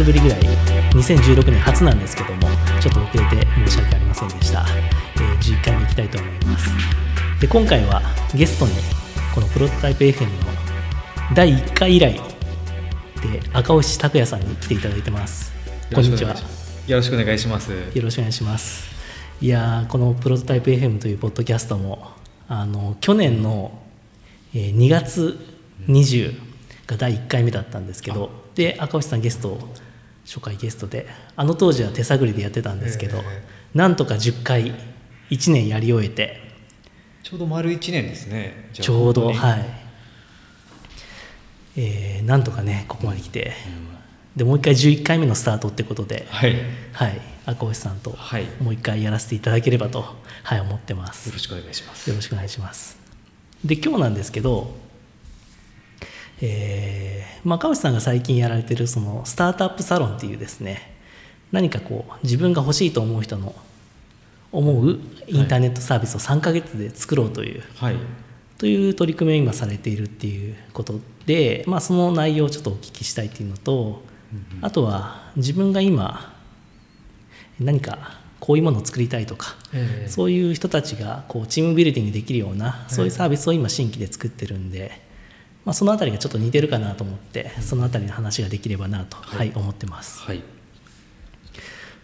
月ぶりぐらい2016年初なんですけどもちょっと遅れて申し訳ありませんでした、えー11回目いきたいと思います。で今回はゲストにこのプロトタイプ FM の第1回以来で赤星拓也さんに来ていただいてます。こんにちは。よろしくお願いします。よろしくお願いします。いやーこのプロトタイプ FM というポッドキャストもあの去年の、えー2月20が第1回目だったんですけどで赤星さんゲスト初回ゲストであの当時は手探りでやってたんですけど、えなんとか10回1年やり終えて。ちょうど丸一年ですね。ちょうどはい、えーなんとかねここまで来て、でもう一回11回目のスタートってことで、はい。よはい、赤星さんとはい。もう一回やらせていただければと、はい、思ってます。ろしくお願いします。よろしくお願いします。で今日なんですけど、えーまあ、赤星さんが最近やられてるそのスタートアップサロンっていうですね何かこう自分が欲しいと思う人の思うインターネットサービスを3ヶ月で作ろうという、はい。という取り組みを今されているっていうことで、まあ、その内容をちょっとお聞きしたいっていうのと、あとは自分が今何かこういうものを作りたいとか、ええ。そういう人たちがこうチームビルディングできるようなそういうサービスを今新規で作ってるんで、まあ、そのあたりがちょっと似てるかなと思ってそのあたりの話ができればなと、はい。思ってます。はい。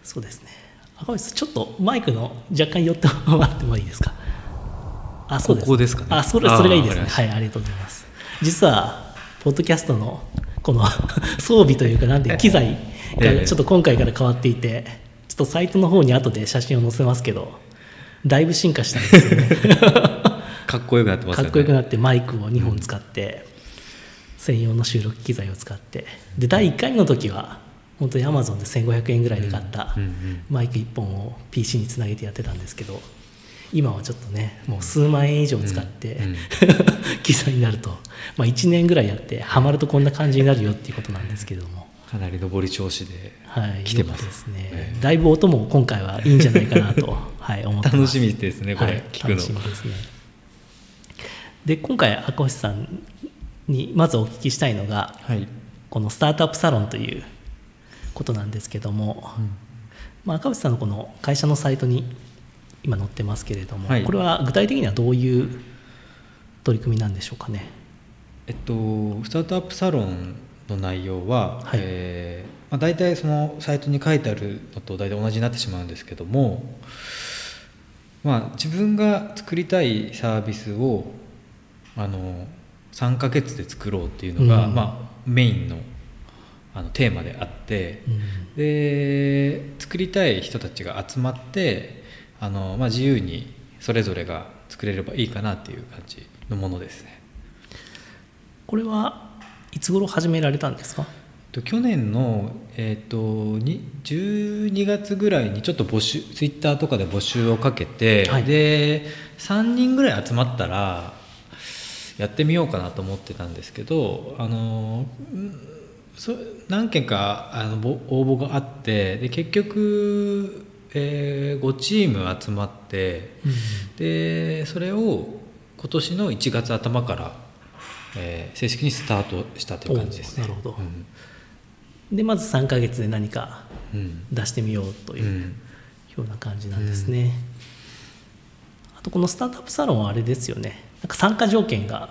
そうですね。赤星さんちょっとマイクの若干寄ってもらってもいいですか？あそうです。ここですかね。あそれそれがいいですね。はいありがとうございます。実はポッドキャストのこの 装備というかなんて機材ええ。がちょっと今回から変わっていてちょっとサイトの方に後で写真を載せますけどだいぶ進化したんですよね。かっこよくなってますよね。かっこよくなってマイクを2本使って、専用の収録機材を使って。で第1回目の時は本当に Amazon で1500円ぐらいで買ったマイク1本を PC につなげてやってたんですけど今はちょっとねもう数万円以上使って、うんうん 機材になると、まあ、1年ぐらいやってハマるとこんな感じになるよっていうことなんですけども。かなり上り調子で。はい、来てます。よかったですね、ええ。だいぶ音も今回はいいんじゃないかなと、はい、思ってます。楽しみですねこれはい聞くの。楽しみですね。で今回赤星さんにまずお聞きしたいのがはい。このスタートアップサロンということなんですけども、まあ、赤星さんのこの会社のサイトに今載ってますけれども、はい。これは具体的にはどういう取り組みなんでしょうかね？えっとスタートアップサロンの内容は、はい。えーまあ、大体そのサイトに書いてあるのと大体同じになってしまうんですけども、まあ、自分が作りたいサービスをあの3ヶ月で作ろうっていうのが、うん。まあ、メインのあのテーマであって、うん。で作りたい人たちが集まってあの、まあ、自由にそれぞれが作れればいいかなっていう感じのものですね。これはいつ頃始められたんですか？と去年の、えー、とに12月ぐらいにちょっと募集ツイッターとかで募集をかけて、はい。で3人ぐらい集まったらやってみようかなと思ってたんですけどあのんそ何件かあのぼ応募があってで結局、え5チーム集まってでそれを今年の1月頭から、えー正式にスタートしたという感じですね。おなるほど。うん。でまず3ヶ月で何かうん。出してみようといううん。ような感じなんですね、あとこのスタートアップサロンはあれですよねなんか参加条件が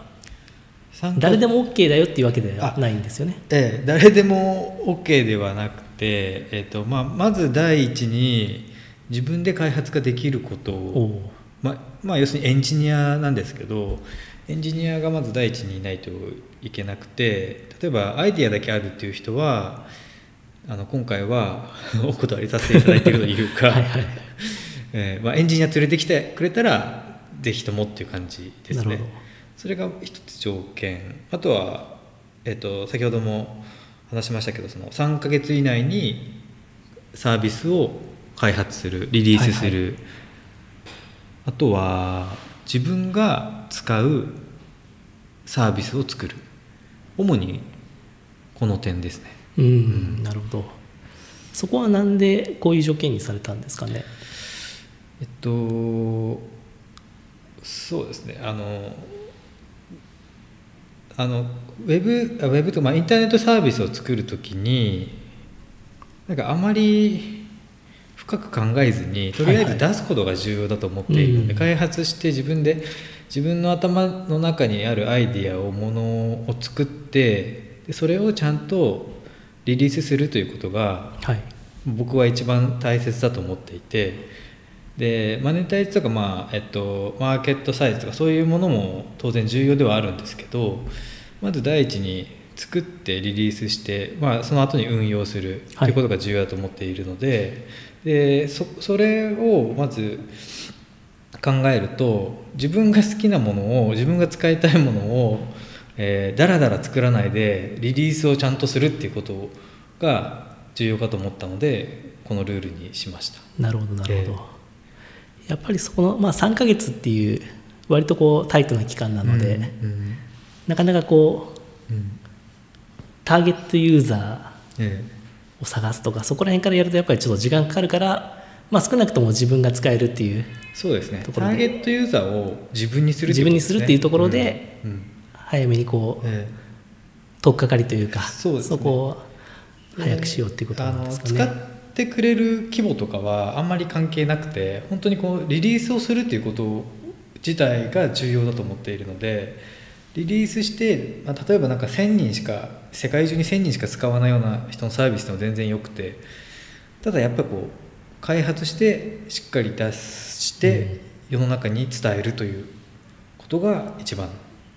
誰でも OK だよっていうわけではないんですよね。ええ誰でも OK ではなくて、えっとまあ、まず第一に自分で開発ができることおを、おまあまあ、要するにエンジニアなんですけどエンジニアがまず第一にいないといけなくて例えばアイディアだけあるっていう人はあの今回は お断りさせていただいているというか えーまあ、エンジニア連れてきてくれたらぜひともっていう感じですね。それが一つ条件。あとは、えっと先ほども話しましたけどその3ヶ月以内にサービスを開発するリリースする、あとは自分が使うサービスを作る。主にこの点ですね。うん、なるほど。そこはなんでこういう条件にされたんですかね？えっとそうですね。あのあのウェブあウェブとまあインターネットサービスを作るときになんかあまり深く考えずにとりあえず出すことが重要だと思っているので、はいはい開発して自分で自分の頭の中にあるアイディアをものを作ってでそれをちゃんとリリースするということがはい。僕は一番大切だと思っていてでマネタイズとか、まあえっと、マーケットサイズとかそういうものも当然重要ではあるんですけどまず第一に作ってリリースして、まあ、その後に運用するとはいいうことが重要だと思っているので,、でそそれをまず考えると自分が好きなものを自分が使いたいものを、えー、だらだら作らないでリリースをちゃんとするっていうことが重要かと思ったのでこのルールにしました。なるほどなるほど、えやっぱりそこの、まあ、3ヶ月っていう割とこうタイトな期間なので、うんなかなかこううん。ターゲットユーザえーを探すとかそこら辺からやるとやっぱりちょっと時間かかるから、まあ、少なくとも自分が使えるっていうえそうですね。ターゲットユーザーを自分にする自分にするっていうところでうん。うん。早めにこうえ取っかかりというかそうね。こを早くしようっていうことなんですかね。ってくれる規模とかはあんまり関係なくて本当にこうリリースをするっていうこと自体が重要だと思っているのでリリースして、まあ、例えばなんか1,000人しか世界中に1,000人しか使わないような人のサービスでも全然よくてただやっぱりこう開発してしっかり出して世の中に伝えるということが一番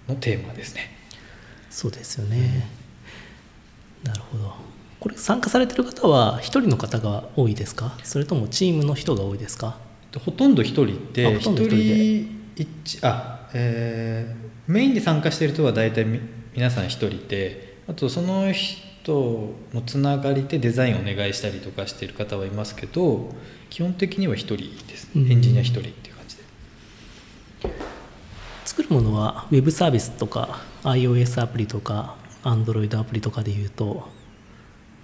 のテーマですね。そうですよね、なるほどこれ参加されてる方は一人の方が多いですか？それともチームの人が多いですか？ほとんど一人であほとんど一人で。人一あ、えーメインで参加している人は大体み皆さん一人であとその人のつながりでデザインをお願いしたりとかしている方はいますけど基本的には一人ですうん。ねエンジニア一人っていう感じで。作るものはウェブサービスとか iOS アプリとか Android アプリとかでいうと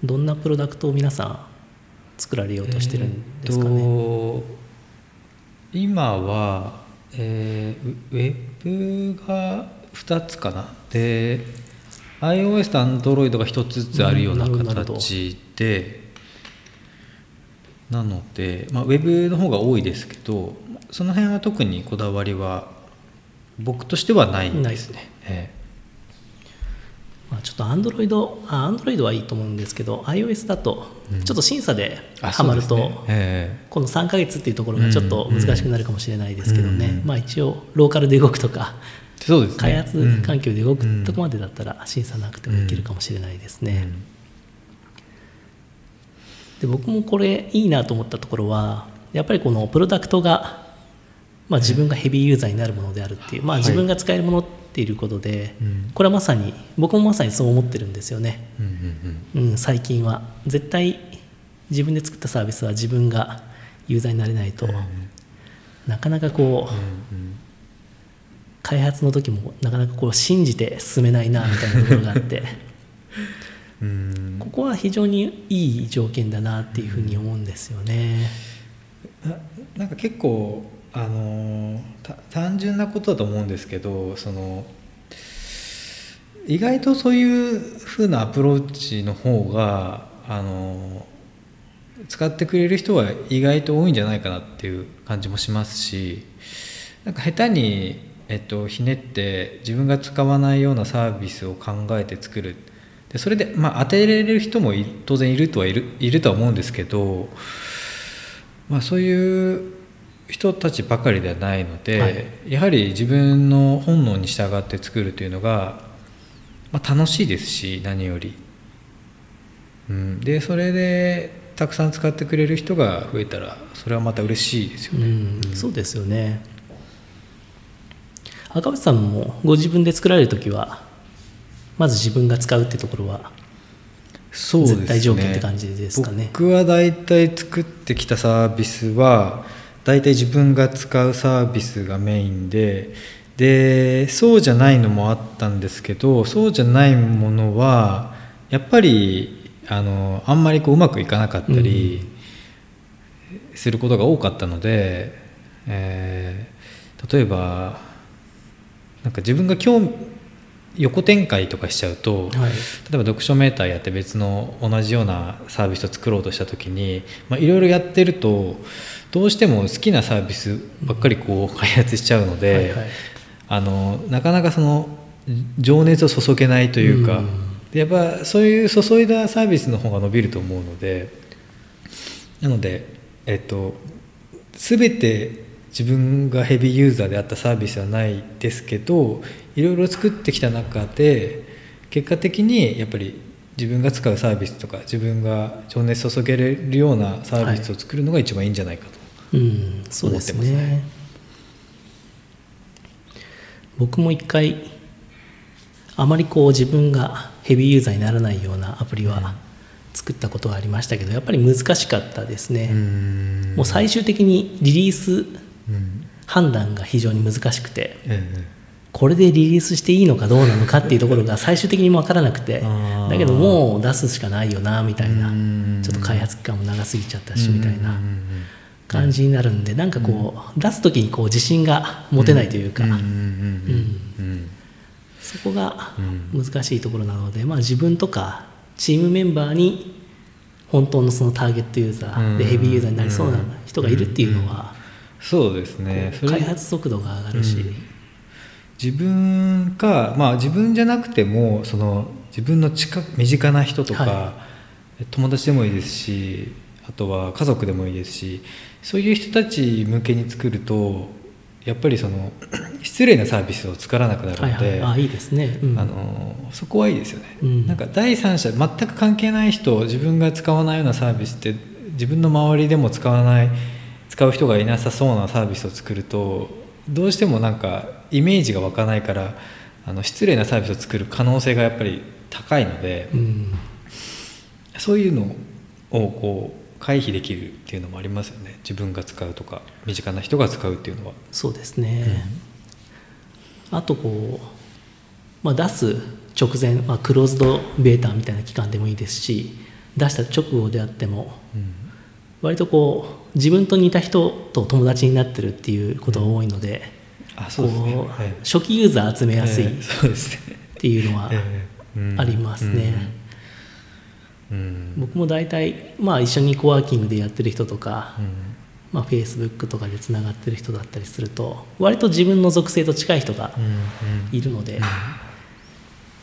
どんなプロダクトを皆さん作られようとしてるんですかね、えーと今は、えーウウェブが2つかな？で iOS と Android が1つずつあるような形でなので、まあ、ウェブの方が多いですけどその辺は特にこだわりは僕としてはないんですね。えまあ、ちょっと Android あ Android はいいと思うんですけど iOS だとうん。ちょっと審査でえあハマると、そうですね。えこの3ヶ月っていうところがちょっと難しくなるかもしれないですけどね、うんまあ一応ローカルで動くとかね。開発環境で動くうんとこまでだったら審査なくてもいけるかもしれないですね、で僕もこれいいなと思ったところはやっぱりこのプロダクトが、まあ、自分がヘビーユーザーになるものであるっていう、まあ、はい自分が使えるものっていうことで、うん。これはまさに僕もまさにそう思ってるんですよね、うんうんうん。うん、最近は。絶対自分で作ったサービスは自分がユーザーになれないと、なかなかこう、うん開発の時もなかなかこう信じて進めないなみたいなところがあって ここは非常にいい条件だなっていうふうに思うんですよね。ななんか結構あの単純なことだと思うんですけどその意外とそういう風なアプローチの方があの使ってくれる人は意外と多いんじゃないかなっていう感じもしますしなんか下手に、えっと、ひねって自分が使わないようなサービスを考えて作る。でそれで、まあ、当てられる人も当然いるとはいるいるとは思うんですけど、まあ、そういう人たちばかりではないので、はいやはり自分の本能に従って作るというのが、まあ、楽しいですし何より。うん、でそれでたくさん使ってくれる人が増えたらそれはまた嬉しいですよね。うん、そうですよね。赤星さんもご自分で作られる時はまず自分が使うってところはそうですね絶対条件って感じですかね僕は大体作ってきたサービスは大体自分が使うサービスがメインででそうじゃないのもあったんですけどそうじゃないものはやっぱりあのあんまりこううまくいかなかったりすることが多かったので、えー例えばなんか自分が興味横展開とかしちゃうと、はい。例えば読書メーターやって別の同じようなサービスを作ろうとした時にまあいろいろやってるとどうしても好きなサービスばっかりこう開発しちゃうので、はいはいあのなかなかその情熱を注げないというか、うやっぱそういう注いだサービスの方が伸びると思うのでなのでえっと全て自分がヘビーユーザーであったサービスはないですけどいろいろ作ってきた中で結果的にやっぱり自分が使うサービスとか自分が情熱注げれるようなサービスを作るのが一番いいんじゃないかと。うん、そうですね。僕も一回あまりこう自分がヘビーユーザーにならないようなアプリは作ったことがありましたけどやっぱり難しかったですね、ん。もう最終的にリリースうん判断が非常に難しくてえこれでリリースしていいのかどうなのかっていうところが最終的にも分からなくてだけどもう出すしかないよなみたいな。うん。ちょっと開発期間も長すぎちゃったえしみたいな感じになるんでなんかこう出す時にこう自信が持てないというか。うんうんうんうんそこがうん。難しいところなのでまあ自分とかチームメンバーに本当のそのターゲットユーザーでうん。ヘビーユーザーになりそうな人がいるっていうのはそうですね。開発速度が上がるし。うん。自分かまあ自分じゃなくてもその自分の近く身近な人とか、は友達でもいいですしあとは家族でもいいですしそういう人たち向けに作るとやっぱりその失礼なサービスを作らなくなるはいので、はいあいいですね。うん。あのそこはいいですよね、うん。なんか第三者全く関係ない人自分が使わないようなサービスって自分の周りでも使わない使う人がいなさそうなサービスを作るとどうしてもなんかイメージが湧かないからあの失礼なサービスを作る可能性がやっぱり高いので、うん。そういうのをこう回避できるっていうのもありますよね。自分が使うとか身近な人が使うっていうのは。そうですね、あとこう、まあ、出す直前、まあ、クローズドベータみたいな期間でもいいですし出した直後であってもうん。割とこう自分と似た人と友達になってるっていうことが多いので、あそう初期ユーザー集めやすいっええそうですね。ていうのはありますね。うん。うん僕も大体、まあ、一緒にコワーキングでやってる人とか、うん。まあ、Facebook とかでつながってる人だったりすると割と自分の属性と近い人がうんいるので、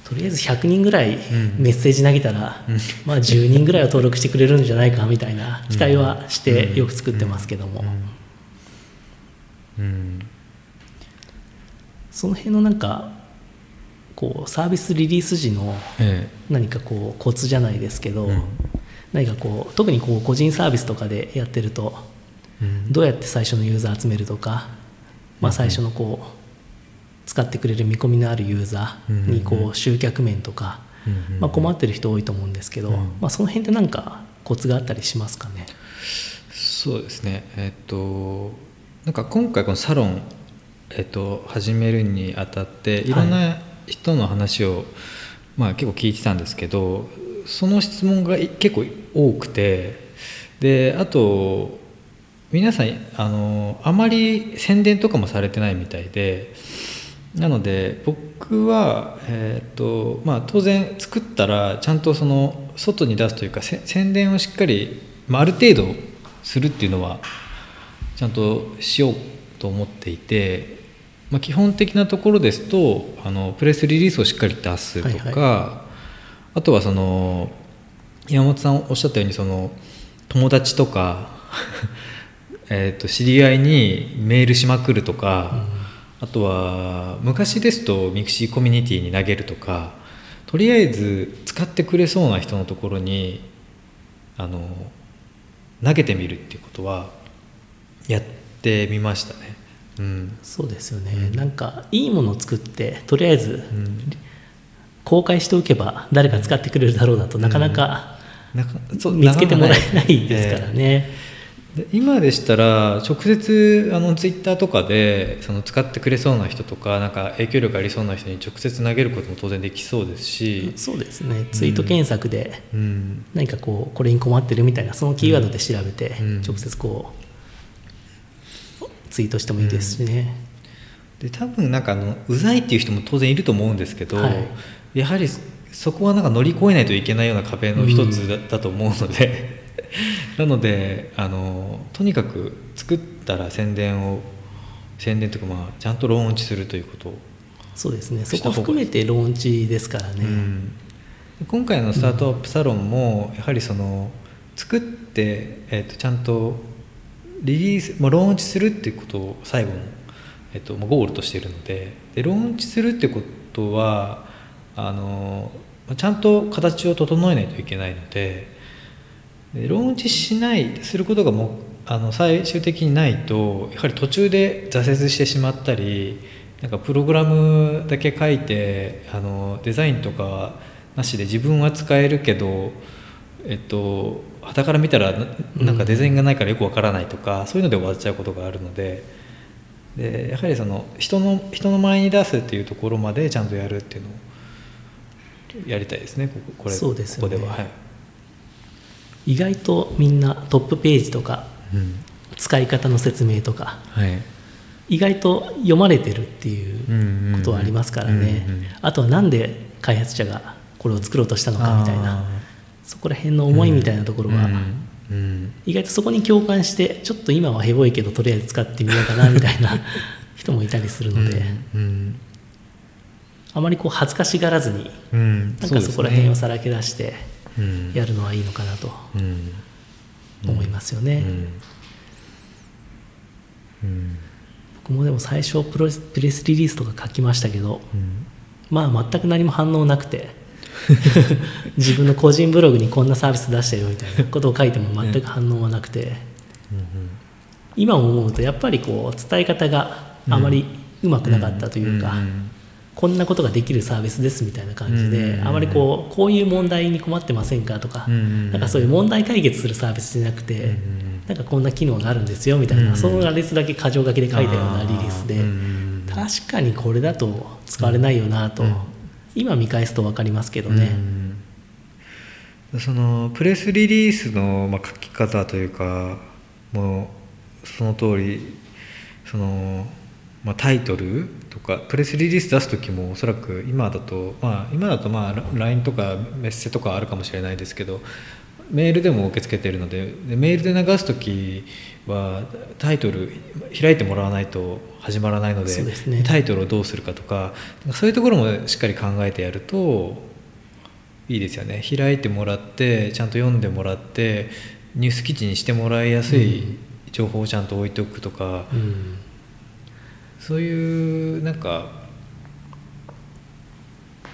とりあえず100人ぐらいん。メッセージ投げたら、まあ、10人ぐらいは登録してくれるんじゃないかみたいな期待はしてよく作ってますけども、うん。うん。その辺のなんかこうサービスリリース時のえ何かこうコツじゃないですけど、うん。何かこう特にこう個人サービスとかでやってるとどうやって最初のユーザー集めるとか、まあ、最初のこう使ってくれる見込みのあるユーザーにこう集客面とか、うんまあ、困ってる人多いと思うんですけど、うん。まあ、その辺って何かコツがあったりしますかね？そうですね。えっとなんか今回このサロン、えっと、始めるにあたっていろんな人の話を、まあ、結構聞いてたんですけどその質問が結構多くてであと皆さんあのあまり宣伝とかもされてないみたいでなので僕は、えーとまあ、当然作ったらちゃんとその外に出すというか宣伝をしっかり、まあ、ある程度するっていうのはちゃんとしようと思っていて、まあ、基本的なところですとあのプレスリリースをしっかり出すとか、はいあとはその山本さんおっしゃったようにその友達とか えーと知り合いにメールしまくるとか、あとは昔ですと mixi コミュニティに投げるとかとりあえず使ってくれそうな人のところにあの投げてみるっていうことはやってみましたね。うん。そうですよね、なんかいいものを作ってとりあえずうん。公開しておけば誰か使ってくれるだろうだとなかなか見つけてもらえないなですからね。で今でしたら直接あのツイッターとかでその使ってくれそうな人とかなんか影響力ありそうな人に直接投げることも当然できそうですし、そうですね。ツイート検索でうん、何かこうこれに困ってるみたいなそのキーワードで調べてうん。直接こうツイートしてもいいですしね。で多分なんかあのうざいっていう人も当然いると思うんですけど、はい。やはりそこはなんか乗り越えないといけないような壁の一つだ,、だと思うので。なのであのとにかく作ったら宣伝を宣伝というかまあちゃんとローンチするということ。をそうですね。そこ含めてローンチですからね、うん。今回のスタートアップサロンもやはりその作って、えー、とちゃんとリリース、まあ、ローンチするっていうことを最後の、えー、とまあゴールとしているのででローンチするってことはあのちゃんと形を整えないといけないのででローンチしないすることがもあの最終的にないとやはり途中で挫折してしまったりなんかプログラムだけ書いてあのデザインとかなしで自分は使えるけどえっと傍から見たらななんかデザインがないからよくわからないとか、そういうので終わっちゃうことがあるのででやはりその人の人の前に出すっていうところまでちゃんとやるっていうのをやりたいですねこここれそうですよね。ここでは。はい。意外とみんなトップページとかうん。使い方の説明とかはい。意外と読まれてるっていうことはありますからね、あとはなんで開発者がこれを作ろうとしたのかみたいな。あそこら辺の思いみたいなところは、うんうん。意外とそこに共感してちょっと今はヘボいけどとりあえず使ってみようかなみたいな 人もいたりするので、うんあまりこう恥ずかしがらずにうんなんかそこら辺をさらけ出してうん。やるのはいいのかなとうん。思いますよね。僕もでも最初プロプレスリリースとか書きましたけどうん。まあ全く何も反応なくて 自分の個人ブログにこんなサービス出したよみたいなことを書いても全く反応はなくて。今思うとやっぱりこう伝え方があまりうまくなかったというか、ん。こんなことができるサービスですみたいな感じで、うん。あまりこうこういう問題に困ってませんかとか、うんなんかそういう問題解決するサービスじゃなくて、うんなんかこんな機能があるんですよみたいな、うんその羅列だけ箇条書きで書いたようなリリースで、うん。確かにこれだと使われないよなと、うん今見返すと分かりますけどね、うん。そのプレスリリースの、まあ、書き方というかもうその通りその、まあ、タイトルとかプレスリリース出す時もおそらく今だとまあ今だとまあ LINE とかメッセとかあるかもしれないですけどメールでも受け付けてるのででメールで流す時はタイトル開いてもらわないと始まらないのでね。タイトルをどうするかとかそういうところもしっかり考えてやるといいですよね。開いてもらってちゃんと読んでもらってニュース記事にしてもらいやすい情報をちゃんと置いておくとか、うん。そういうなんか、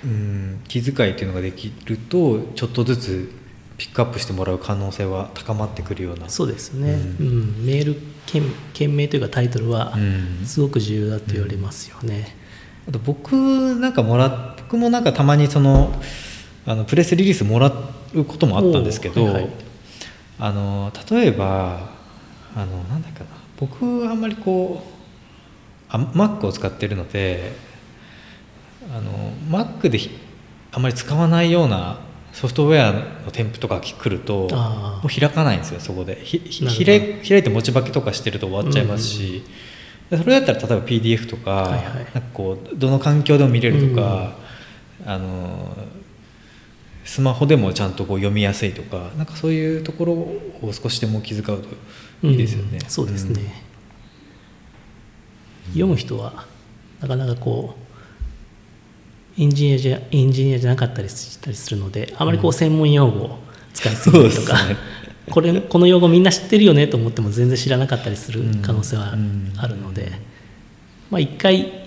うん、気遣いっていうのができるとちょっとずつピックアップしてもらう可能性は高まってくるような。そうですね、ううん。メール件件名というかタイトルはうん。すごく重要だと言われますよね、あと僕なんかもら僕もなんかたまにそのあのプレスリリースもらうこともあったんですけど、はいはい。あの例えばあのなんだっけな。僕はあんまりこうあ Mac を使ってるのであの Mac でひあんまり使わないようなソフトウェアの添付とか来るともう開かないんですよそこで。ひひ開い開いて持ち化けとかしてると終わっちゃいますし、でそれだったら例えば PDF とか,、はいはい。なんかこうどの環境でも見れるとか、あのスマホでもちゃんとこう読みやすいとかなんかそういうところを少しでも気遣うといいですよね。うんそうですね、読む人はなかなかこうエンジニアじゃエンジニアじゃなかったりしたりするのであまりこう専門用語を使いすぎるとか、そうですね。これこの用語みんな知ってるよねと思っても全然知らなかったりする可能性はうんあるので、まあ一回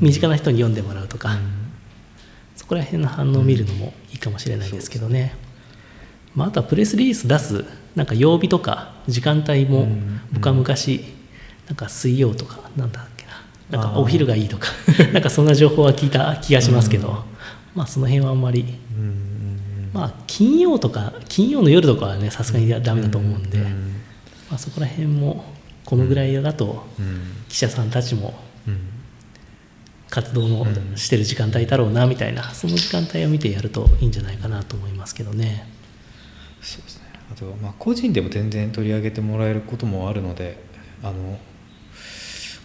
身近な人に読んでもらうとか、そこら辺の反応を見るのもいいかもしれないですけどね、まあ、あとはプレスリリース出すなんか曜日とか時間帯もうん。僕は昔なんか水曜とかなんだっけななんかお昼がいいとか なんかそんな情報は聞いた気がしますけど、まあその辺はあんまり。うんうんまあ金曜とか金曜の夜とかはねさすがにダメだと思うんで、うん。まあ、そこら辺もこのぐらいだとうん。記者さんたちもうん。活動のうん。してる時間帯だろうなみたいなその時間帯を見てやるといいんじゃないかなと思いますけどね。そうですね。あとはまあ個人でも全然取り上げてもらえることもあるのであの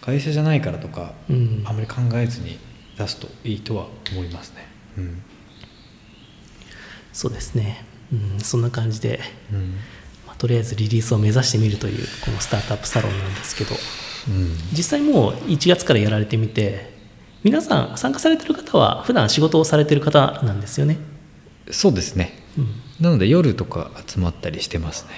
会社じゃないからとか、うん。あまり考えずに出すといいとは思いますね。うん。そうですね、うん、そんな感じで、うん。まあ、とりあえずリリースを目指してみるというこのスタートアップサロンなんですけど。うん。実際もう1月からやられてみて皆さん参加されてる方は普段仕事をされてる方なんですよね、そうですね。うん、なので夜とか集まったりしてますね。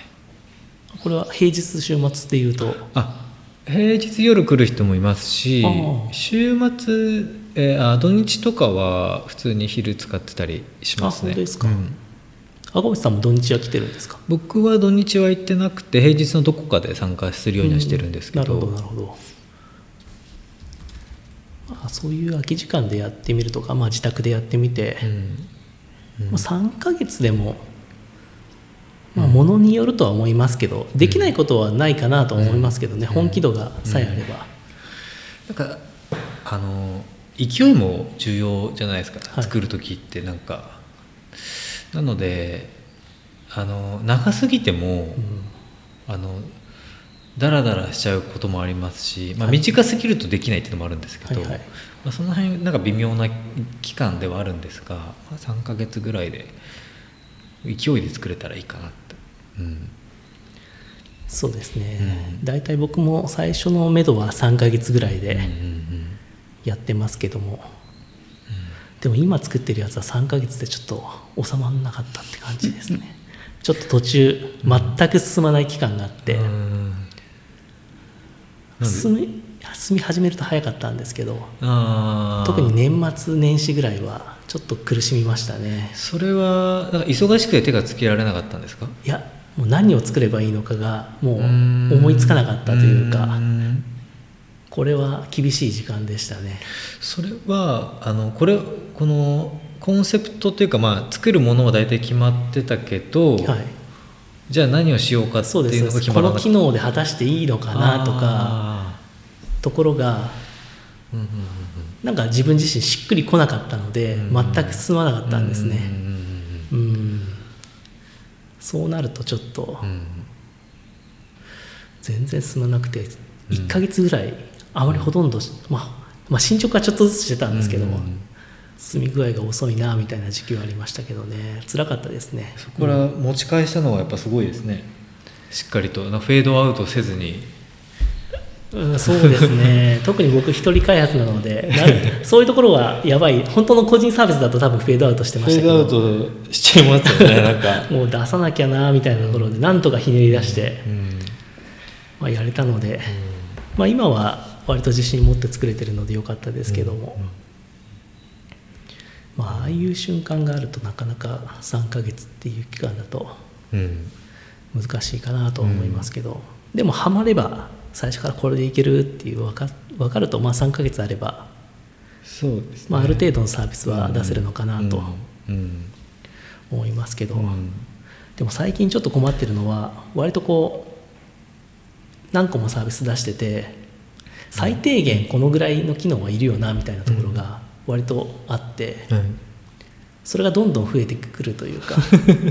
これは平日週末でいうとあ平日夜来る人もいますし週末、えーあ土日とかは普通に昼使ってたりしますね。あですか。うん。赤星さんも土日は来てるんですか？僕は土日は行ってなくて平日のどこかで参加するようにはしてるんですけど,、うんなるほどなるほど。まあそういう空き時間でやってみるとか、まあ、自宅でやってみて、うん。まあ、3ヶ月でも、まあ、ものによるとは思いますけど、できないことはないかなとは思いますけどね、本気度がさえあれば、なんかあの勢いも重要じゃないですか、はい。作る時ってなんか。なのであの長すぎても、うん。あのダラダラしちゃうこともありますし、まあ、はい。短すぎるとできないっていうのもあるんですけど、はいはい。まあ、その辺なんか微妙な期間ではあるんですが、まあ、3ヶ月ぐらいで勢いで作れたらいいかなって、うん、そうですね、うん。大体僕も最初のめどは3ヶ月ぐらいでうんうんうん。やってますけども、でも今作ってるやつは3ヶ月でちょっと収まらなかったって感じですね。ちょっと途中全く進まない期間があって、進み進み始めると早かったんですけど特に年末年始ぐらいはちょっと苦しみましたね。それはなんか忙しくて手がつけられなかったんですか？いやもう何を作ればいいのかがもう思いつかなかったというかん。これは厳しい時間でしたね。それはあのこれこのコンセプトというか、まあ、作るものは大体決まってたけど、はい。じゃあ何をしようかってそうですいうのが決まらなかった。機能で果たしていいのかなとかあところがーうんうんなんか自分自身しっくりこなかったのでうん。全く進まなかったんですね。うん。うん。うんそうなるとちょっとうん。うん全然進まなくて1ヶ月ぐらいあまりほとんど、まあ、まあ進捗はちょっとずつしてたんですけども、うん。進み具合が遅いなみたいな時期はありましたけどね。辛かったですね。そこから持ち返したのはやっぱすごいですね。しっかりとフェードアウトせずにうん、そうですね。特に僕一人開発なのでなそういうところはやばい。本当の個人サービスだと多分フェードアウトしてましたけど。トしちゃいますよねなんか。もう出さなきゃなみたいなところでなんとかひねり出して、うん。まあ、やれたので、まあ、今は割と自信持って作れてるのでよかったですけども、まあああいう瞬間があるとなかなか3ヶ月っていう期間だとうん。難しいかなとは思いますけど、でもハマれば最初からこれでいけるっていう分か分かると、まあ、3ヶ月あれば、そうですね。まあ、ある程度のサービスは出せるのかなとうん。思いますけど、うん。でも最近ちょっと困ってるのは割とこう何個もサービス出してて最低限このぐらいの機能はいるよなみたいなところが割とあってはい。それがどんどん増えてくるというか。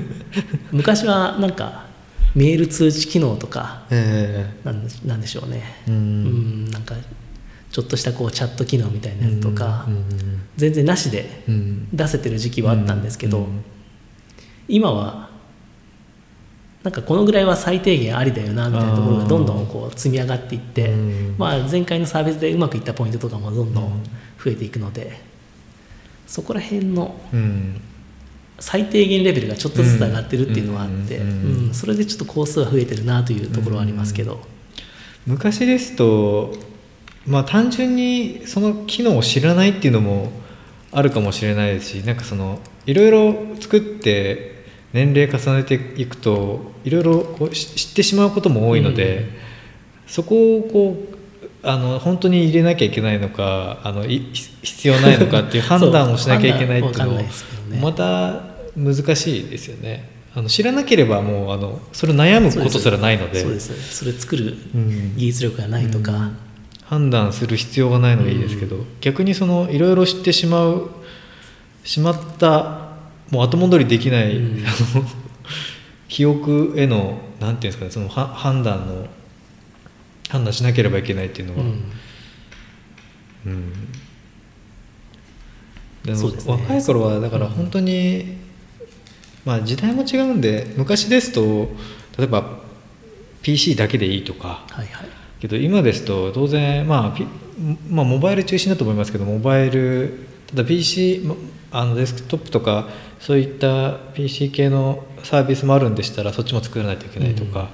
昔はなんかメール通知機能とかえなんでなんでしょうね。えううんんなんかちょっとしたこうチャット機能みたいなやつとかうん全然なしでうん。出せてる時期はあったんですけど、うん今はなんかこのぐらいは最低限ありだよなみたいなところがどんどんこう積み上がっていって、うん。まあ、前回のサービスでうまくいったポイントとかもどんどん増えていくので、そこら辺のうん最低限レベルがちょっとずつ上がってるっていうのはあって、ううんんそれでちょっと工数は増えてるなというところはありますけど、昔ですとまあ単純にその機能を知らないっていうのもあるかもしれないですしなんかそのいろいろ作って年齢重ねていくといろいろこうし知ってしまうことも多いので、そこをこうあの本当に入れなきゃいけないのかあのい必要ないのかっていう判断をしなきゃいけないっていうのそう判断わかんないですけどね。また難しいですよね。あの知らなければもうあのそれ悩むことすらないので。そうですそれ作るうん。技術力がないとか、判断する必要がないのがいいですけど、逆にそのいろいろ知ってしまうしまったもう後戻りできない、記憶へのなんていうんですかねそのは判断の判断しなければいけないっていうのは、うん。うん。でもそうですね。若い頃はだから本当に、まあ時代も違うんで昔ですと例えば PC だけでいいとか。はいはい。けど今ですと当然、まあ、ピまあモバイル中心だと思いますけどモバイルただ PC もあのデスクトップとかそういった PC 系のサービスもあるんでしたらそっちも作らないといけないとか、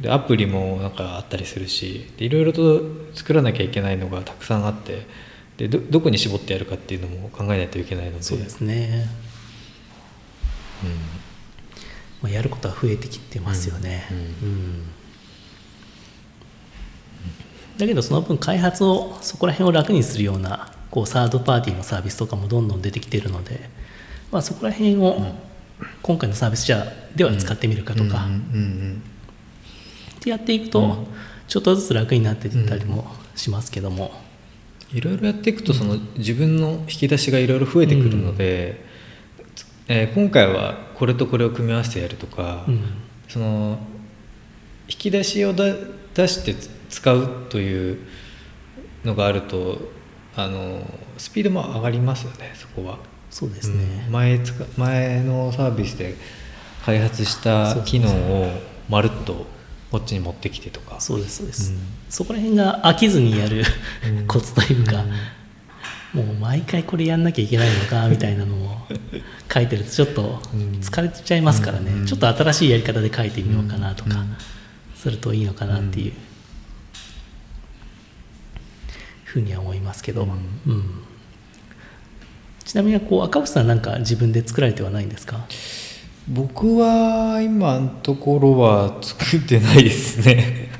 でアプリもなんかあったりするしでいろいろと作らなきゃいけないのがたくさんあってでどどこに絞ってやるかっていうのも考えないといけないので。そうですね、うん。まあ、やることは増えてきてますよね、うん。うん。だけどその分開発をそこら辺を楽にするようなこうサードパーティーのサービスとかもどんどん出てきているので、まあ、そこら辺を今回のサービスじゃでは使ってみるかとか、うんうんってやっていくとちょっとずつ楽になっていったりもしますけども、いろいろやっていくとその自分の引き出しがいろいろ増えてくるので、えー今回はこれとこれを組み合わせてやるとか、うん。その引き出しをだ出してつ使うというのがあるとあのスピードも上がりますよねそこは。そうですね、うん。前前のサービスで開発した機能をまるっとこっちに持ってきてとか。そうですそうです、うん。そこら辺が飽きずにやるうん。コツというか、うん。もう毎回これやんなきゃいけないのかみたいなのを 書いてるとちょっとうん。疲れちゃいますからね、うん。ちょっと新しいやり方で書いてみようかなとかうん。するといいのかなっていうふうには思いますけど、うん。うん。ちなみにこう赤星さんなんか自分で作られてはないんですか？僕は今のところは作ってないですね。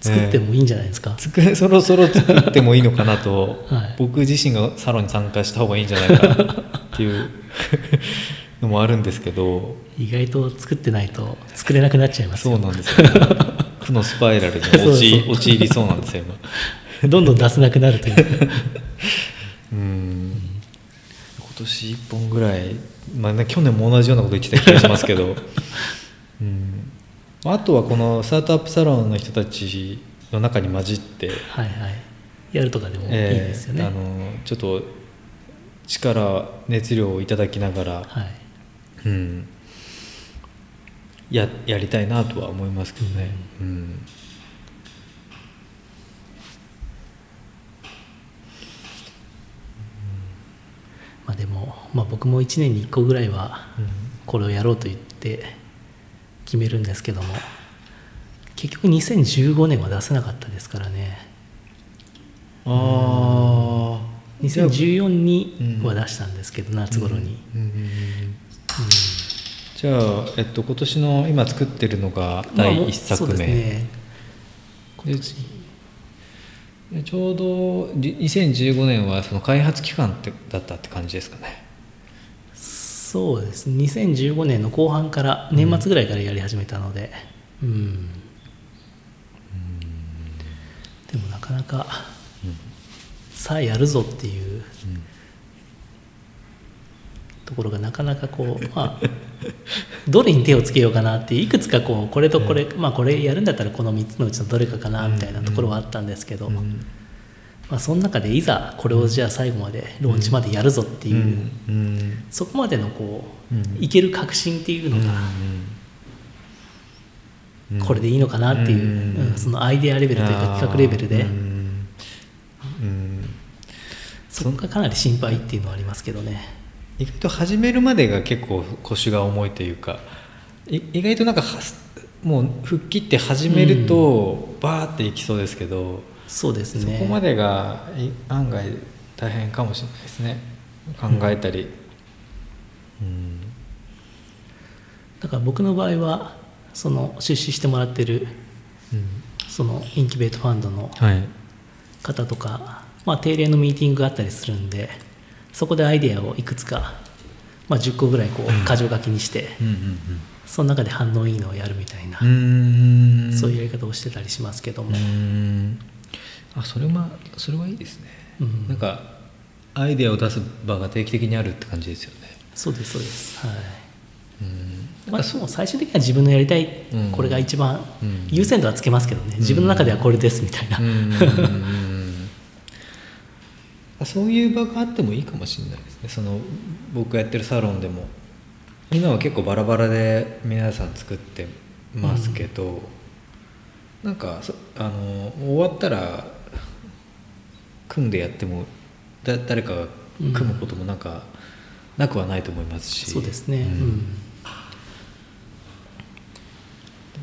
作ってもいいんじゃないですか、作れそろそろ作ってもいいのかなと、はい。僕自身がサロンに参加した方がいいんじゃないかなっていう のもあるんですけど。意外と作ってないと作れなくなっちゃいますよ。そうなんですよ、ね、負のスパイラルに陥りそうなんですよ今。どんどん出せなくなるという。うん。今年1本ぐらい、まあね、去年も同じようなこと言ってた気がしますけど、うん、あとはこのスタートアップサロンの人たちの中に混じって、はいはい。やるとかでもいいえーですよね、あのちょっと力熱量をいただきながら、はい。うん、ややりたいなとは思いますけどね。うん。まあ、でも、まあ、僕も1年に1個ぐらいはこれをやろうと言って決めるんですけども結局2015年は出せなかったですからね。ああ2014には出したんですけど、夏頃に、うんうんじゃあ、えっと、今年の今作ってるのが第1作目、ね今で年でちょうどり2015年はその開発期間ってだったって感じですかねそうです。2015年の後半から年末ぐらいからやり始めたので。うん、でもなかなかさあやるぞっていうところがなかなかこうまあどれに手をつけようかなっていくつかこうこれとこれ、まあこれやるんだったらこの3つのうちのどれかかなみたいなところはあったんですけど、うんまあ、その中でいざこれをじゃあ最後までローンチまでやるぞっていう、うんうん。そこまでのこう、うん。いける確信っていうのが、うん。これでいいのかなっていう、そのアイデアレベルというか企画レベルで、そこがかなり心配っていうのはありますけどね。意外と始めるまでが結構腰が重いというかい意外となんかはもう吹っ切って始めるとバーっていきそうですけど、そうですね。そこまでがい案外大変かもしれないですね。考えたり、うん。だから僕の場合はその出資してもらってるそのインキュベートファンドのはい。方とか、まあ、定例のミーティングがあったりするんでそこでアイデアをいくつか、まあ、10個ぐらいこう箇条書きにして、うんその中で反応いいのをやるみたいな、うんうん。そういうやり方をしてたりしますけども、うんあそれはそれはいいですね、うん。なんかアイデアを出す場が定期的にあるって感じですよね。そうですそうです。はい。うん。まあ、もう最終的には自分のやりたい、うん。これが一番うん。優先度はつけますけどね、自分の中ではこれですみたいな、そういう場があってもいいかもしれないですね。その僕がやってるサロンでも。今は結構バラバラで皆さん作ってますけど、うん、なんかあの終わったら組んでやってもだ誰かが組むこともなんか、なくはないと思いますし、そうですね、うん、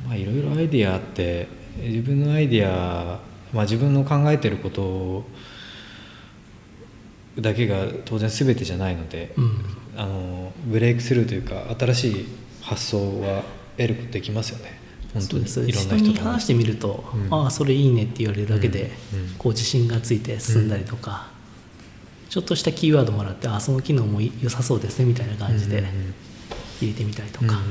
まあいろいろアイディアあって自分のアイディア、まあ、自分の考えてることだけが当然全てじゃないので、うん、あのブレイクスルーというか新しい発想は得ることできますよね本当にいろんな人に話してみると、うん、ああそれいいねって言われるだけで、こう自信がついて進んだりとか、ちょっとしたキーワードもらってあその機能も良さそうですねみたいな感じで入れてみたりとか。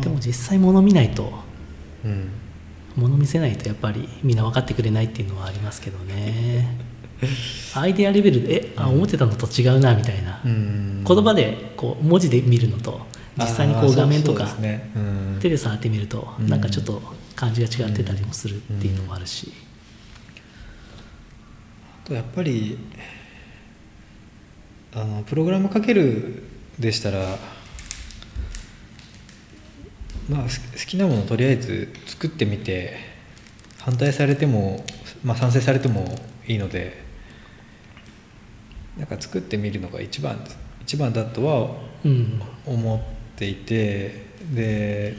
でも実際物見ないと、うん、物見せないとやっぱりみんな分かってくれないっていうのはありますけどねアイデアレベルでえあ思ってたのと違うなみたいな、うん、言葉でこう文字で見るのと実際にこう画面とか手で触ってみるとなんかちょっと感じが違ってたりもするっていうのもあるし、あとやっぱりあのプログラムかけるでしたらまあ好きなものをとりあえず作ってみて反対されても、まあ、賛成されてもいいのでなんか作ってみるのが一番一番だとは思っていて、うん、で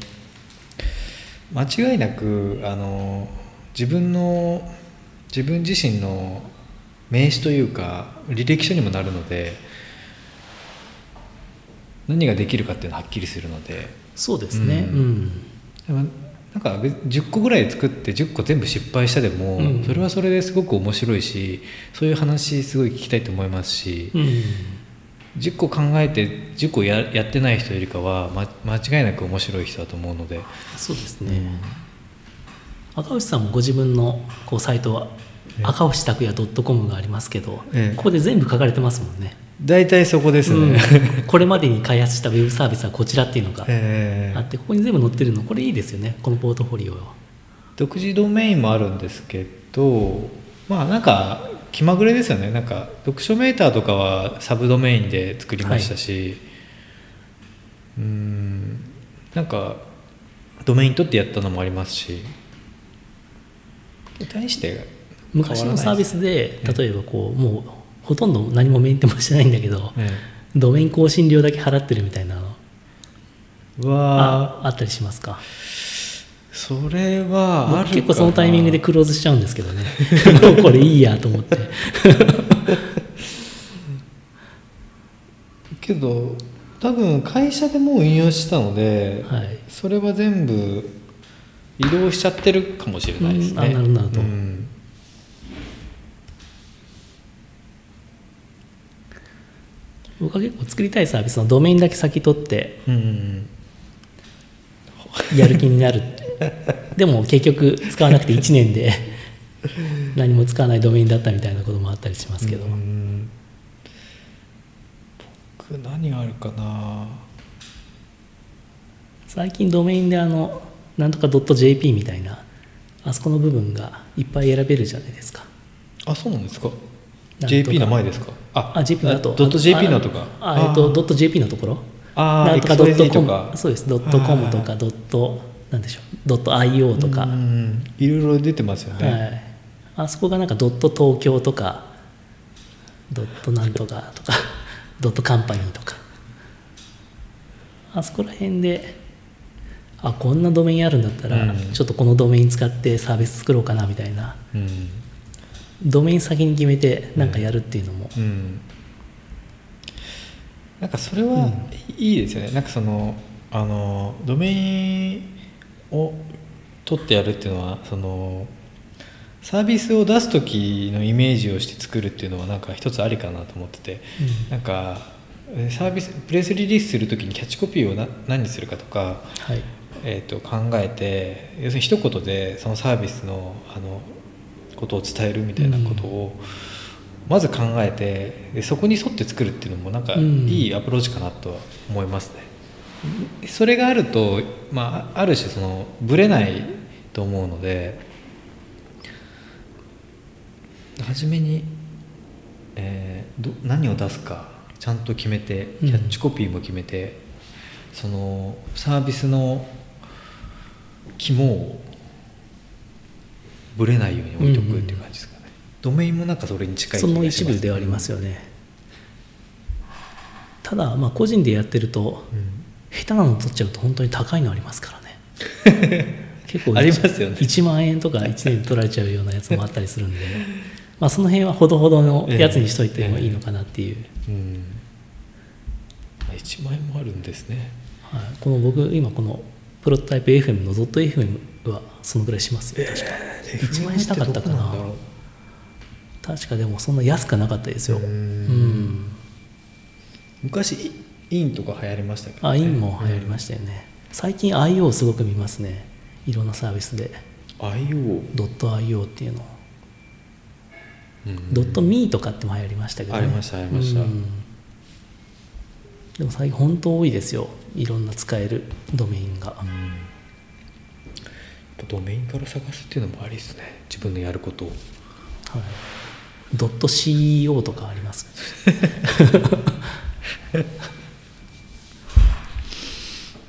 間違いなくあの自分の自分自身の名刺というか履歴書にもなるので何ができるかっていうのははっきりするので。そうですね、うん、でもなんか10個ぐらい作って10個全部失敗したでも、うん、それはそれですごく面白いしそういう話すごい聞きたいと思いますし、うん、10個考えて10個ややってない人よりかは、ま、間違いなく面白い人だと思うので。そうですね、うん、赤星さんもご自分のこうサイトは赤星拓也 .com がありますけど、ええ、ここで全部書かれてますもんね大体そこですね、うん、これまでに開発したウェブサービスはこちらっていうのがあって、ここに全部載ってるの。これいいですよね。このポートフォリオ独自ドメインもあるんですけどまあなんか気まぐれですよね。なんか読書メーターとかはサブドメインで作りましたし、はい、うん。なんかドメイン取ってやったのもありますし。対して昔のサービスで例えばこうもうほとんど何もメンテもしてないんだけど、ドメイン更新料だけ払ってるみたいなのはあったりしますか？それは結構そのタイミングでクローズしちゃうんですけどね。もうこれいいやと思って。けど多分会社でもう運用したので、はい、それは全部移動しちゃってるかもしれないですね、うん、なるほど、うん僕は結構作りたいサービスのドメインだけ先取ってやる気になるでも結局使わなくて1年で何も使わないドメインだったみたいなこともあったりしますけど。僕何があるかな。最近ドメインであのなんとか .jp みたいなあそこの部分がいっぱい選べるじゃないですか。あそうなんですか。JP の前ですかああ JP だとドット JP のとか。あえっとドット JP のところ。あなんとかドットコム。そうです。ドットコムとかドットなんでしょう。ドット IO とか。いろいろ出てますよね、はい、あそこがなんかドット東京とかドットなんとかとか ドットカンパニーとか。あそこら辺であこんなドメインあるんだったら、うん、ちょっとこのドメイン使ってサービス作ろうかなみたいな、うんドメイン先に決めて何かやるっていうのも、うん。うん、なんかそれはいいですよね、うん、なんかそのあのドメインを取ってやるっていうのはそのサービスを出す時のイメージをして作るっていうのはなんか一つありかなと思ってて、うん、なんかサービスプレスリリースする時にキャッチコピーをな何にするかとか、はい。えー、と考えて要するに一言でそのサービスのあのことを伝えるみたいなことをまず考えてでそこに沿って作るっていうのもなんかいいアプローチかなとは思いますね。それがあると、まあ、ある種そのブレないと思うので初めに、えーど何を出すかちゃんと決めてうん。キャッチコピーも決めて、そのサービスの肝をぶれないように置いとくっていう感じですかね、ドメインもなんかそれに近い気その一部ではありますよね、ただまあ個人でやってるとうん。下手なの取っちゃうと本当に高いのありますからね。結構ありますよね。1万円とか1年で取られちゃうようなやつもあったりするんで。まあその辺はほどほどのやつにしといてもいいのかなっていう、うん。あ1万円もあるんですね。はい、この僕今このプロトタイプ FM の .fm はそのぐらいしますよ確か、1万円しなかったかな。確かでもそんな安くなかったですよ。ううん。ん。昔イインとか流行りましたけど、あインも流行りましたよね。最近 IO すごく見ますね。いろんなサービスで。た IO、ドット .io っていうの。うん。ドット .me とかっても流行りましたけどね。ありましたありました。うん。でも最近本当多いですよ。いろんな使えるドメインが。うんドメインから探すっていうのもありですね。自分のやることを。はい。ドット CEO とかあります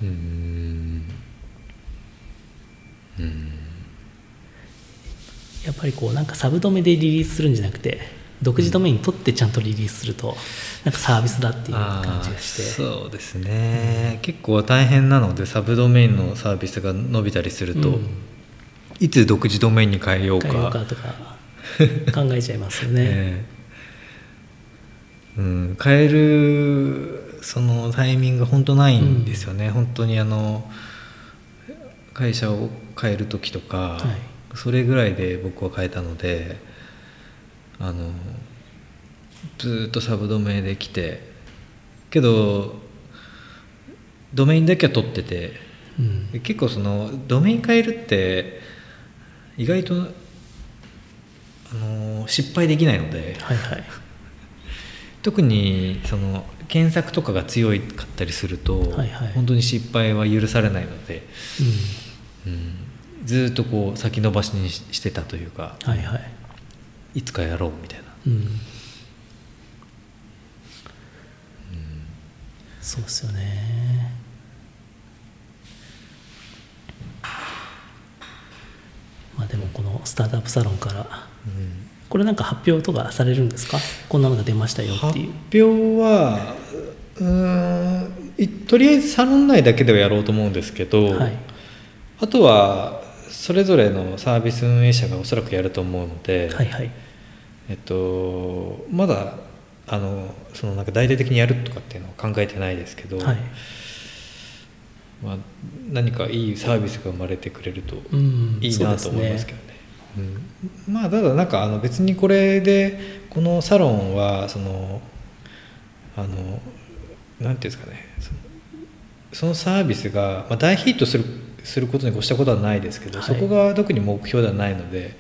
うん。うん。やっぱりこうなんかサブドメでリリースするんじゃなくて独自ドメイン取ってちゃんとリリースするとなんかサービスだっていう感じがして。そうですね、結構大変なのでサブドメインのサービスが伸びたりすると、うん。いつ独自ドメインに変えようか。変えようかとか考えちゃいますよね、ええ。うん、変えるそのタイミングが本当ないんですよね、本当にあの会社を変える時とか、はい。それぐらいで僕は変えたのであのずーっとサブドメインで来てけどドメインだけは取っててうん。で結構そのドメイン変えるって意外とあの失敗できないのではいはい。特にその検索とかが強いかったりすると、はいはい。本当に失敗は許されないので、うん、ずーっとこう先延ばしにししてたというか。うんはいはいいつかやろうみたいな、うん。そうですよね。まあでもこのスタートアップサロンから。うんこれなんか発表とかされるんですか？こんなのが出ましたよって発いう。表はうーんいとりあえずサロン内だけではやろうと思うんですけど、はい。あとはそれぞれのサービス運営者がおそらくやると思うので、はいはい。えっと、まだあのそのなんか大々的にやるとかっていうのは考えてないですけど、はい。まあ、何かいいサービスが生まれてくれるとうんいいなと思いますけどどね。うん、まあただなんかあの別にこれでこのサロンはそのあのなんていうんですかね。そのサービスが、まあ、大ヒットするすることに越したことはないですけど、はい。そこが特に目標ではないので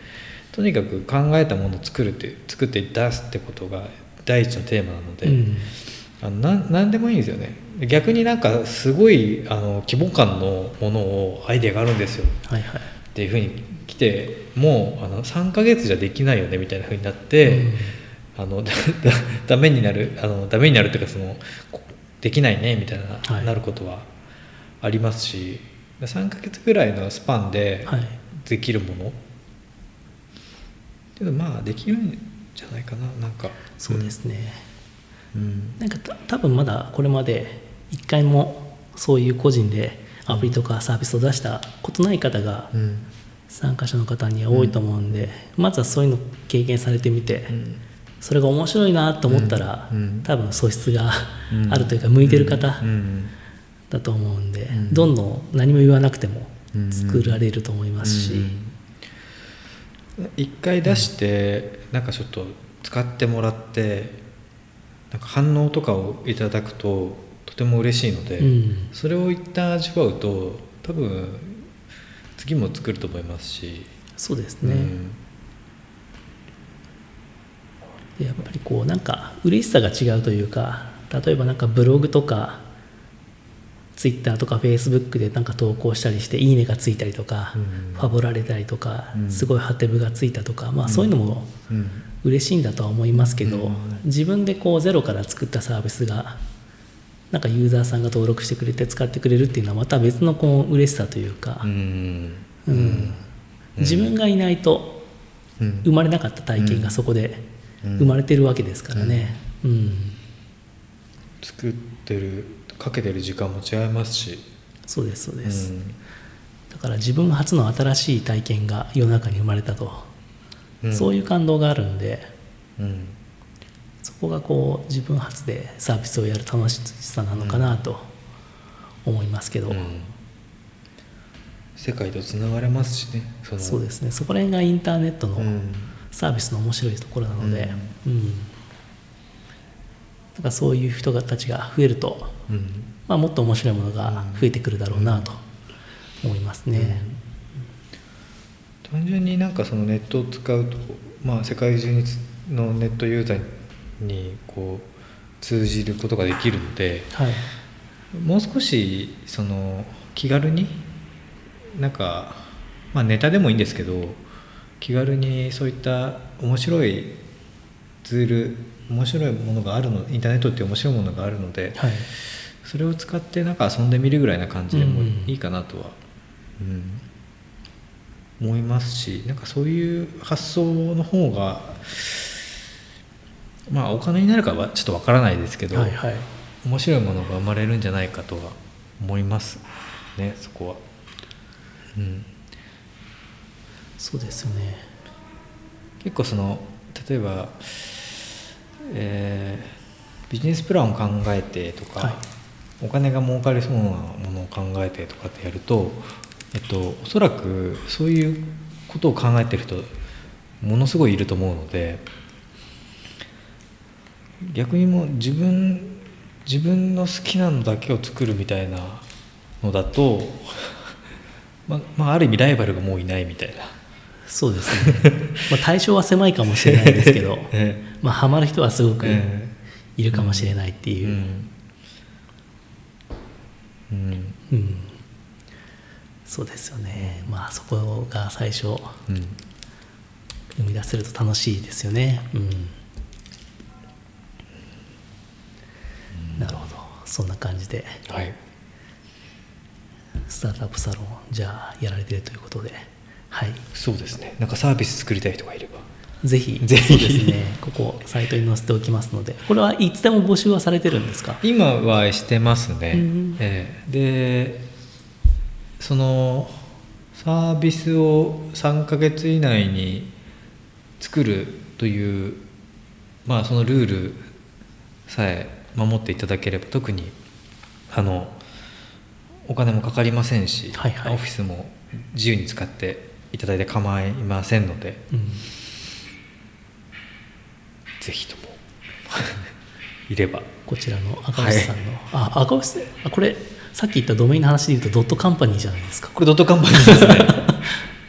とにかく考えたものを作るって作って出すってことが第一のテーマなので、うん。何でもいいんですよね。逆になんかすごいあの規模感のものをアイデアがあるんですよ。はいはい。っていうふうに来てもうあの3ヶ月じゃできないよねみたいなふうになって、うん。あのだだダメになるあのダメになるっていうかそのこできないねみたいな、はい。なることはありますし3ヶ月ぐらいのスパンではい。できるもの、けどまあできるんじゃないかななんか。そうですね、うん。なんかた多分まだこれまで一回もそういう個人でアプリとかサービスを出したことない方がうん。参加者の方には多いと思うんで、まずはそういうの経験されてみて、うん。それが面白いなと思ったら、うん。うん。多分素質がうん。あるというか向いてる方うん。うんだと思うんで、ん。どんどん何も言わなくてもうん。作られると思いますし、うん。一回出してなんかちょっと使ってもらってなんか反応とかをいただくととても嬉しいので、うん。それを一旦味わうと多分次も作ると思いますし、そうですね、うん。でやっぱりこうなんか嬉しさが違うというか例えばなんかブログとかツイッターとかフェイスブックでなんか投稿したりして「いいね」がついたりとか、うん。ファボられたりとか、うん。すごいハテブがついたとか、まあ、そういうのもうん。嬉しいんだとは思いますけど、うん。自分でこうゼロから作ったサービスがなんかユーザーさんが登録してくれて使ってくれるっていうのはまた別のこう嬉しさというかう、ん。うん。自分がいないとうん。生まれなかった体験がそこでうん。生まれてるわけですからね。うん。作ってるかけてる時間も違いますし。そうですそうです、うん。だから自分初の新しい体験が世の中に生まれたと、うん。そういう感動があるんで。うん。そこがこう自分初でサービスをやる楽しさなのかなと思いますけど、うん。世界とつながれますしねそうですね。そこら辺がインターネットのうん。サービスの面白いところなので、うんだからそういう人たちが増えると、うん。まあ、もっと面白いものが増えてくるだろうなと思いますね。単純になんかそのネットを使うと、まあ、世界中のネットユーザーにこう通じることができるのではい。もう少しその気軽になんか、まあ、ネタでもいいんですけど気軽にそういった面白いツール面白いものがあるのインターネットって面白いものがあるので、はい。それを使ってなんか遊んでみるぐらいな感じでもうんうん。いいかなとは、うん思いますしなんかそういう発想の方がまあお金になるかはちょっとわからないですけど、はいはい。面白いものが生まれるんじゃないかとは思いますねそこは。うん、そうですよね。結構その例えば、えービジネスプランを考えてとか、はいお金が儲かりそうなものを考えてとかってやると、えっと、おそらくそういうことを考えてる人ものすごいいると思うので逆にもう自分自分の好きなのだけを作るみたいなのだと、ままあ、ある意味ライバルがもういないみたいな。そうですね、まあ、対象は狭いかもしれないですけど、えまあ、ハマる人はすごくえいるかもしれないっていう、うん。うん。うん。そうですよね。まあそこが最初うん生み出せると楽しいですよね。うん、なるほど。そんな感じで。はい。スタートアップサロンじゃあやられてるということではい。そうですね。なんかサービス作りたい人がいれば。ぜひ。ぜひ。ですね。ここサイトに載せておきますので。これはいつでも募集はされてるんですか？今はしてますね、うんええ。でそのサービスを3ヶ月以内に作るというまあそのルールさえ守っていただければ特にあのお金もかかりませんし、はいはい。オフィスも自由に使っていただいて構いませんのでうん。ぜひとも。いれば。こちらの赤星さんの、あ赤星？さんあこれさっき言ったドメインの話で言うとドットカンパニーじゃないですか？これドットカンパニーですね、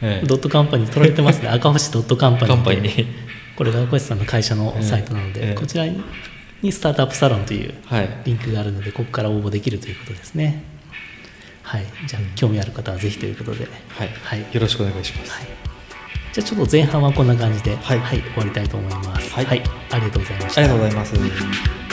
ええ。ドットカンパニー取られてますね。赤星ドットカンパニーカンパニー。これが赤星さんの会社のサイトなので、ええ。こちらにスタートアップサロンというはい。リンクがあるのでここから応募できるということですねはい。じゃあ興味ある方はぜひということで。はい、はい。よろしくお願いします、はい。じゃあちょっと前半はこんな感じで、はい。終わりたいと思います。はい。ありがとうございました。ありがとうございます